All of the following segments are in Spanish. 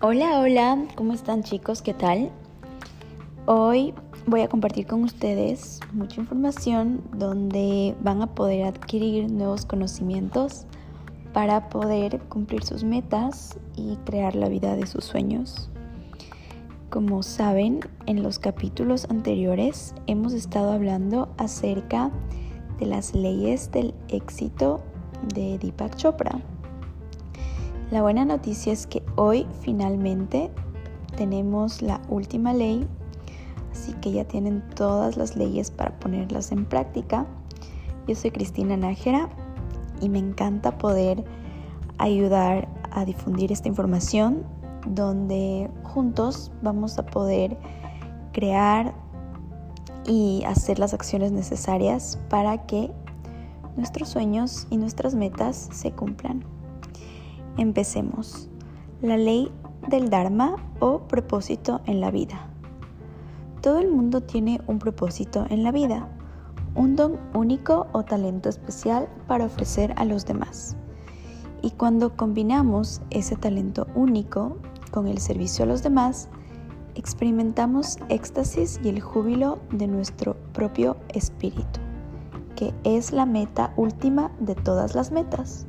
Hola, hola, ¿cómo están chicos? ¿Qué tal? Hoy voy a compartir con ustedes mucha información donde van a poder adquirir nuevos conocimientos para poder cumplir sus metas y crear la vida de sus sueños. Como saben, en los capítulos anteriores hemos estado hablando acerca de las leyes del éxito de Deepak Chopra. La buena noticia es que hoy finalmente tenemos la última ley, así que ya tienen todas las leyes para ponerlas en práctica. Yo soy Cristina Nájera y me encanta poder ayudar a difundir esta información donde juntos vamos a poder crear y hacer las acciones necesarias para que nuestros sueños y nuestras metas se cumplan. Empecemos. La ley del Dharma o propósito en la vida. Todo el mundo tiene un propósito en la vida, un don único o talento especial para ofrecer a los demás. Y cuando combinamos ese talento único con el servicio a los demás, experimentamos éxtasis y el júbilo de nuestro propio espíritu, que es la meta última de todas las metas.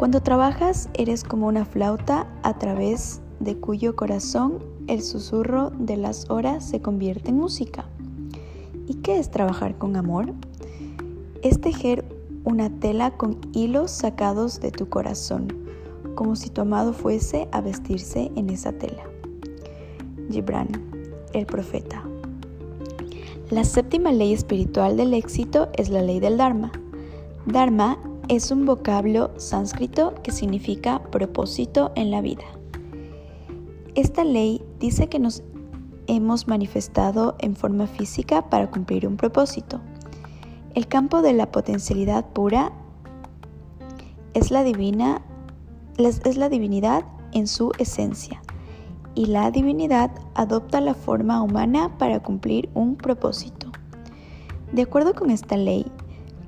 Cuando trabajas eres como una flauta a través de cuyo corazón el susurro de las horas se convierte en música. ¿Y qué es trabajar con amor? Es tejer una tela con hilos sacados de tu corazón, como si tu amado fuese a vestirse en esa tela. Gibran, el profeta. La séptima ley espiritual del éxito es la ley del Dharma. Dharma es un vocablo sánscrito que significa propósito en la vida. Esta ley dice que nos hemos manifestado en forma física para cumplir un propósito. El campo de la potencialidad pura es la, divina, es la divinidad en su esencia y la divinidad adopta la forma humana para cumplir un propósito. De acuerdo con esta ley,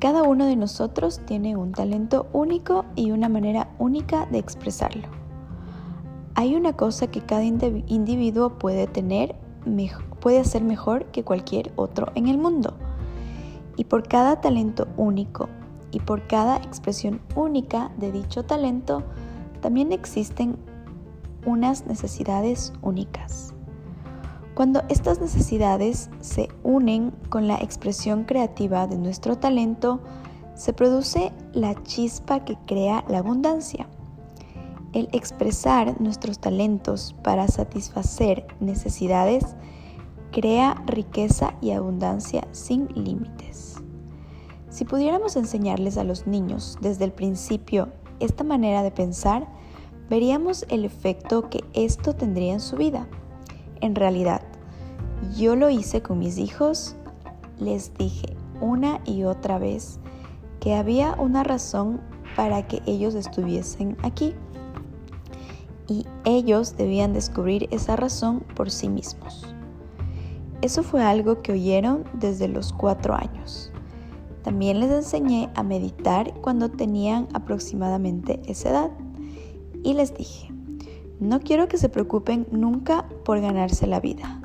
cada uno de nosotros tiene un talento único y una manera única de expresarlo. Hay una cosa que cada individuo puede tener, puede hacer mejor que cualquier otro en el mundo. Y por cada talento único y por cada expresión única de dicho talento, también existen unas necesidades únicas. Cuando estas necesidades se unen con la expresión creativa de nuestro talento, se produce la chispa que crea la abundancia. El expresar nuestros talentos para satisfacer necesidades crea riqueza y abundancia sin límites. Si pudiéramos enseñarles a los niños desde el principio esta manera de pensar, veríamos el efecto que esto tendría en su vida. En realidad, yo lo hice con mis hijos, les dije una y otra vez que había una razón para que ellos estuviesen aquí y ellos debían descubrir esa razón por sí mismos. Eso fue algo que oyeron desde los cuatro años. También les enseñé a meditar cuando tenían aproximadamente esa edad y les dije, no quiero que se preocupen nunca por ganarse la vida.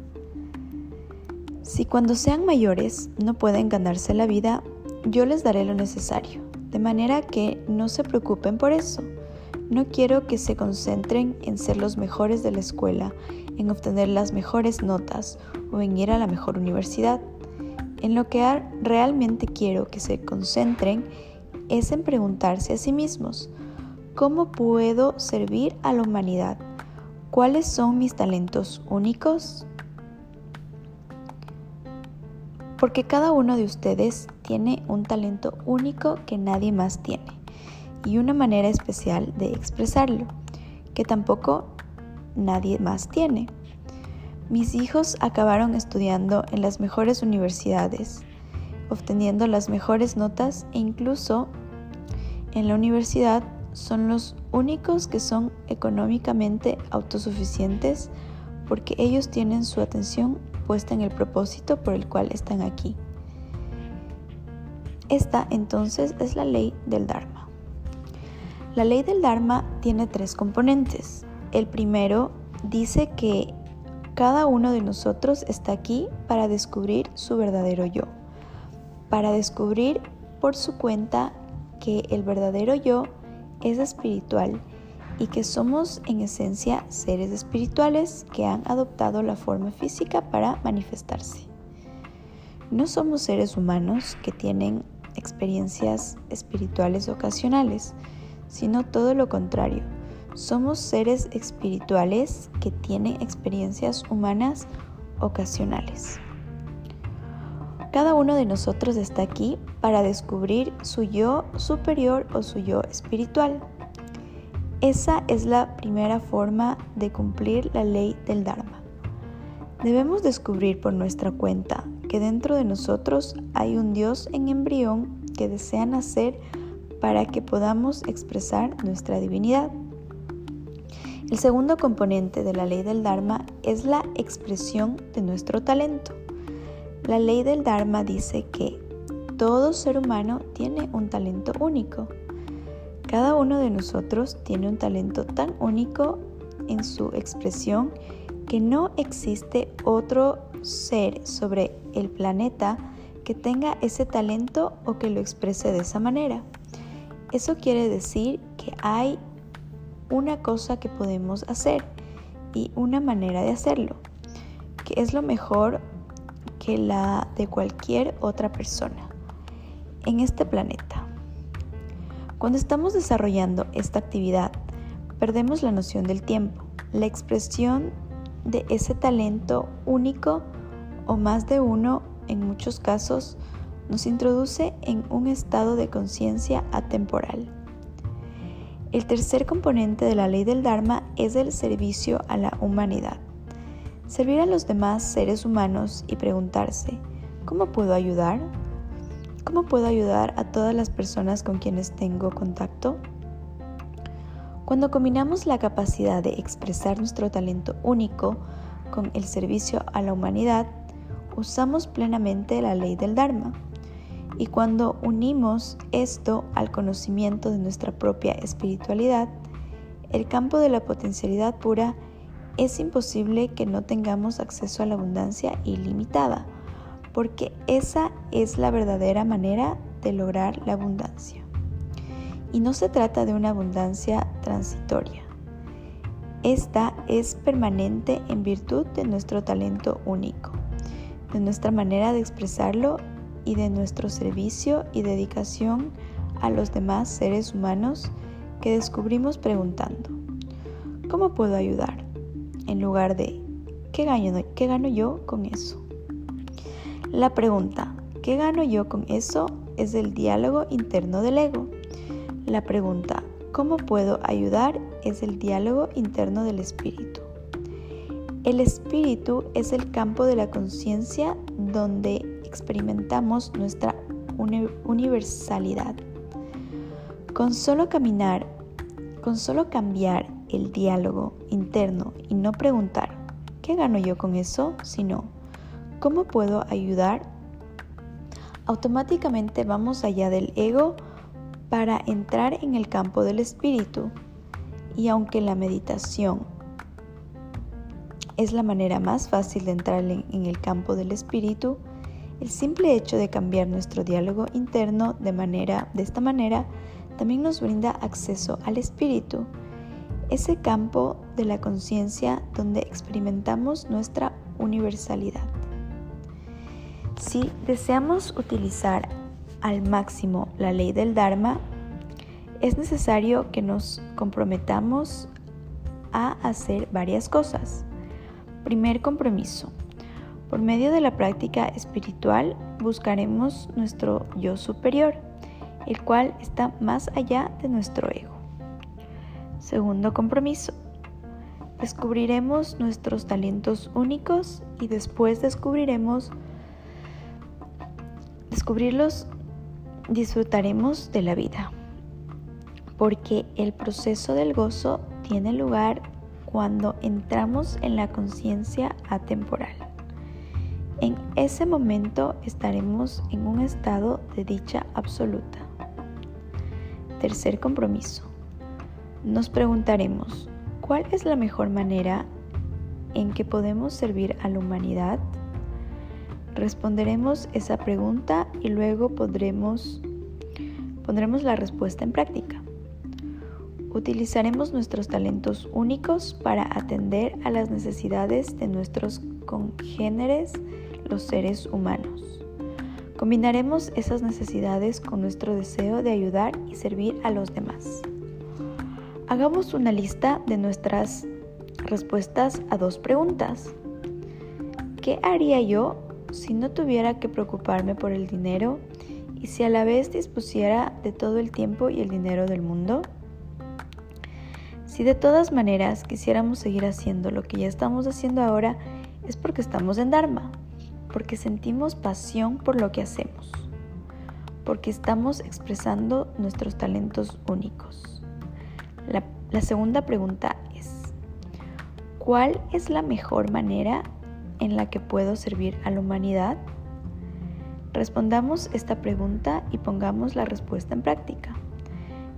Si cuando sean mayores no pueden ganarse la vida, yo les daré lo necesario, de manera que no se preocupen por eso. No quiero que se concentren en ser los mejores de la escuela, en obtener las mejores notas o en ir a la mejor universidad. En lo que realmente quiero que se concentren es en preguntarse a sí mismos, ¿cómo puedo servir a la humanidad? ¿Cuáles son mis talentos únicos? Porque cada uno de ustedes tiene un talento único que nadie más tiene y una manera especial de expresarlo que tampoco nadie más tiene. Mis hijos acabaron estudiando en las mejores universidades, obteniendo las mejores notas e incluso en la universidad son los únicos que son económicamente autosuficientes porque ellos tienen su atención puesta en el propósito por el cual están aquí. Esta entonces es la ley del Dharma. La ley del Dharma tiene tres componentes. El primero dice que cada uno de nosotros está aquí para descubrir su verdadero yo, para descubrir por su cuenta que el verdadero yo es espiritual y que somos en esencia seres espirituales que han adoptado la forma física para manifestarse. No somos seres humanos que tienen experiencias espirituales ocasionales, sino todo lo contrario. Somos seres espirituales que tienen experiencias humanas ocasionales. Cada uno de nosotros está aquí para descubrir su yo superior o su yo espiritual. Esa es la primera forma de cumplir la ley del Dharma. Debemos descubrir por nuestra cuenta que dentro de nosotros hay un Dios en embrión que desea nacer para que podamos expresar nuestra divinidad. El segundo componente de la ley del Dharma es la expresión de nuestro talento. La ley del Dharma dice que todo ser humano tiene un talento único. Cada uno de nosotros tiene un talento tan único en su expresión que no existe otro ser sobre el planeta que tenga ese talento o que lo exprese de esa manera. Eso quiere decir que hay una cosa que podemos hacer y una manera de hacerlo, que es lo mejor que la de cualquier otra persona en este planeta. Cuando estamos desarrollando esta actividad, perdemos la noción del tiempo, la expresión de ese talento único o más de uno en muchos casos nos introduce en un estado de conciencia atemporal. El tercer componente de la ley del Dharma es el servicio a la humanidad. Servir a los demás seres humanos y preguntarse, ¿cómo puedo ayudar? ¿Cómo puedo ayudar a todas las personas con quienes tengo contacto? Cuando combinamos la capacidad de expresar nuestro talento único con el servicio a la humanidad, usamos plenamente la ley del Dharma. Y cuando unimos esto al conocimiento de nuestra propia espiritualidad, el campo de la potencialidad pura, es imposible que no tengamos acceso a la abundancia ilimitada porque esa es la verdadera manera de lograr la abundancia. Y no se trata de una abundancia transitoria. Esta es permanente en virtud de nuestro talento único, de nuestra manera de expresarlo y de nuestro servicio y dedicación a los demás seres humanos que descubrimos preguntando, ¿cómo puedo ayudar? En lugar de, ¿qué gano, qué gano yo con eso? La pregunta, ¿qué gano yo con eso? es el diálogo interno del ego. La pregunta, ¿cómo puedo ayudar? es el diálogo interno del espíritu. El espíritu es el campo de la conciencia donde experimentamos nuestra universalidad. Con solo caminar, con solo cambiar el diálogo interno y no preguntar, ¿qué gano yo con eso? Sino, ¿Cómo puedo ayudar? Automáticamente vamos allá del ego para entrar en el campo del espíritu. Y aunque la meditación es la manera más fácil de entrar en el campo del espíritu, el simple hecho de cambiar nuestro diálogo interno de, manera, de esta manera también nos brinda acceso al espíritu, ese campo de la conciencia donde experimentamos nuestra universalidad. Si deseamos utilizar al máximo la ley del Dharma, es necesario que nos comprometamos a hacer varias cosas. Primer compromiso. Por medio de la práctica espiritual buscaremos nuestro yo superior, el cual está más allá de nuestro ego. Segundo compromiso. Descubriremos nuestros talentos únicos y después descubriremos descubrirlos disfrutaremos de la vida, porque el proceso del gozo tiene lugar cuando entramos en la conciencia atemporal. En ese momento estaremos en un estado de dicha absoluta. Tercer compromiso. Nos preguntaremos, ¿Cuál es la mejor manera en que podemos servir a la humanidad? Responderemos esa pregunta y luego podremos, pondremos la respuesta en práctica. Utilizaremos nuestros talentos únicos para atender a las necesidades de nuestros congéneres, los seres humanos. Combinaremos esas necesidades con nuestro deseo de ayudar y servir a los demás. Hagamos una lista de nuestras respuestas a dos preguntas. ¿Qué haría yo si no tuviera que preocuparme por el dinero y si a la vez dispusiera de todo el tiempo y el dinero del mundo? Si de todas maneras quisiéramos seguir haciendo lo que ya estamos haciendo ahora, es porque estamos en Dharma, porque sentimos pasión por lo que hacemos, porque estamos expresando nuestros talentos únicos. La, segunda pregunta es, ¿cuál es la mejor manera en la que puedo servir a la humanidad? Respondamos esta pregunta y pongamos la respuesta en práctica.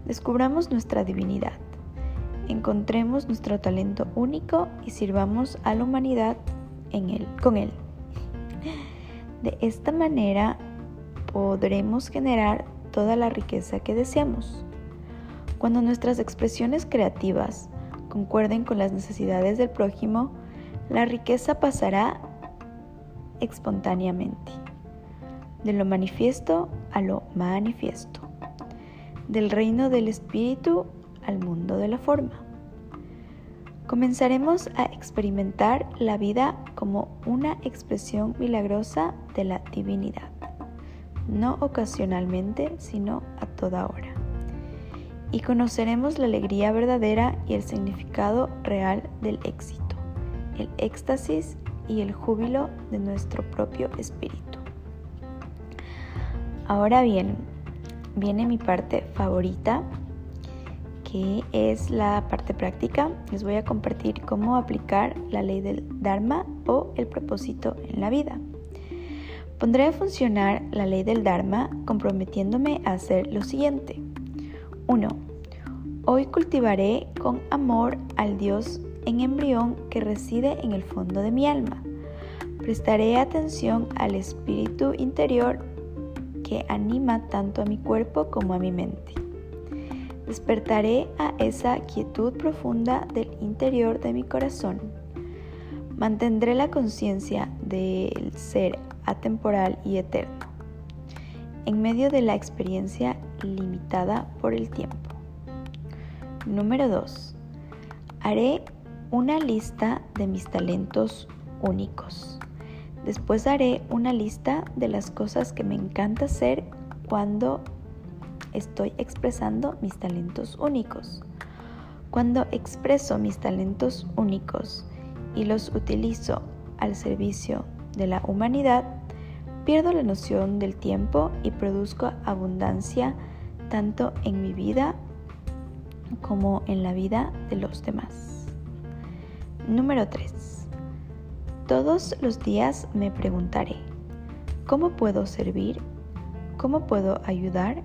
Descubramos nuestra divinidad. Encontremos nuestro talento único y sirvamos a la humanidad en él, con él. De esta manera podremos generar toda la riqueza que deseamos. Cuando nuestras expresiones creativas concuerden con las necesidades del prójimo, la riqueza pasará espontáneamente, de lo manifiesto a lo manifiesto, del reino del espíritu al mundo de la forma. Comenzaremos a experimentar la vida como una expresión milagrosa de la divinidad, no ocasionalmente, sino a toda hora. Y conoceremos la alegría verdadera y el significado real del éxito el éxtasis y el júbilo de nuestro propio espíritu. Ahora bien, viene mi parte favorita, que es la parte práctica. Les voy a compartir cómo aplicar la ley del Dharma o el propósito en la vida. Pondré a funcionar la ley del Dharma comprometiéndome a hacer lo siguiente. 1. Hoy cultivaré con amor al Dios en embrión que reside en el fondo de mi alma. Prestaré atención al espíritu interior que anima tanto a mi cuerpo como a mi mente. Despertaré a esa quietud profunda del interior de mi corazón. Mantendré la conciencia del ser atemporal y eterno, en medio de la experiencia limitada por el tiempo. Número 2. Haré una lista de mis talentos únicos. Después haré una lista de las cosas que me encanta hacer cuando estoy expresando mis talentos únicos. Cuando expreso mis talentos únicos y los utilizo al servicio de la humanidad, pierdo la noción del tiempo y produzco abundancia tanto en mi vida como en la vida de los demás. Número 3. Todos los días me preguntaré, ¿cómo puedo servir? ¿Cómo puedo ayudar?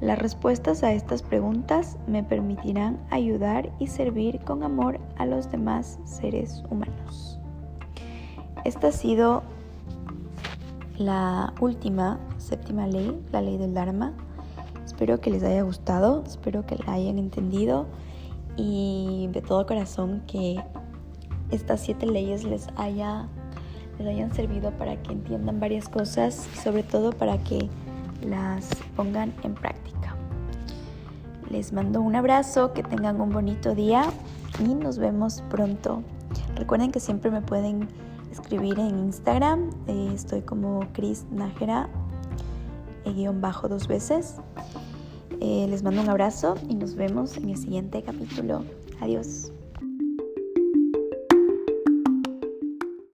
Las respuestas a estas preguntas me permitirán ayudar y servir con amor a los demás seres humanos. Esta ha sido la última, séptima ley, la ley del Dharma. Espero que les haya gustado, espero que la hayan entendido y de todo corazón que estas siete leyes les, haya, les hayan servido para que entiendan varias cosas y sobre todo para que las pongan en práctica. Les mando un abrazo, que tengan un bonito día y nos vemos pronto. Recuerden que siempre me pueden escribir en Instagram, eh, estoy como Chris Nájera, eh, guion bajo dos veces. Eh, les mando un abrazo y nos vemos en el siguiente capítulo. Adiós.